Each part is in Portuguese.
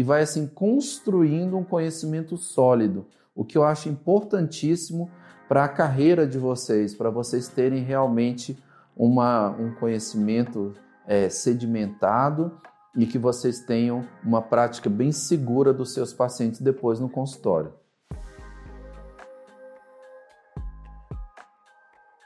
e vai assim construindo um conhecimento sólido, o que eu acho importantíssimo para a carreira de vocês, para vocês terem realmente uma, um conhecimento é, sedimentado e que vocês tenham uma prática bem segura dos seus pacientes depois no consultório.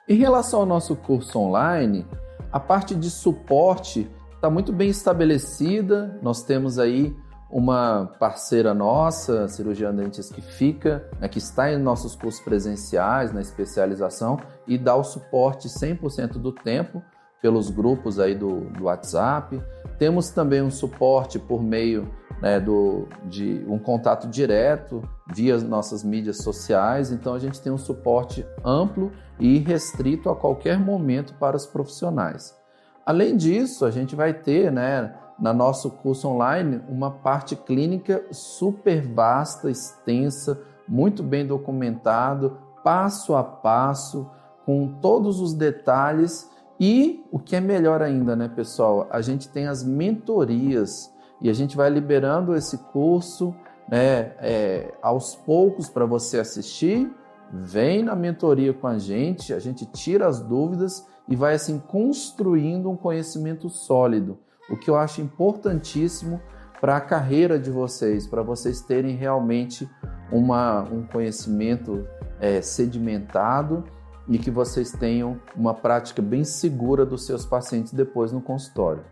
Em relação ao nosso curso online, a parte de suporte está muito bem estabelecida. Nós temos aí uma parceira nossa, cirurgiã dentes que fica, né, que está em nossos cursos presenciais, na especialização, e dá o suporte 100% do tempo pelos grupos aí do, do WhatsApp. Temos também um suporte por meio né, do, de um contato direto via nossas mídias sociais, então a gente tem um suporte amplo e restrito a qualquer momento para os profissionais. Além disso, a gente vai ter, né, na nosso curso online uma parte clínica super vasta, extensa, muito bem documentado, passo a passo, com todos os detalhes e o que é melhor ainda, né, pessoal? A gente tem as mentorias e a gente vai liberando esse curso, né, é, aos poucos para você assistir. Vem na mentoria com a gente, a gente tira as dúvidas e vai assim construindo um conhecimento sólido o que eu acho importantíssimo para a carreira de vocês, para vocês terem realmente uma, um conhecimento é, sedimentado e que vocês tenham uma prática bem segura dos seus pacientes depois no consultório.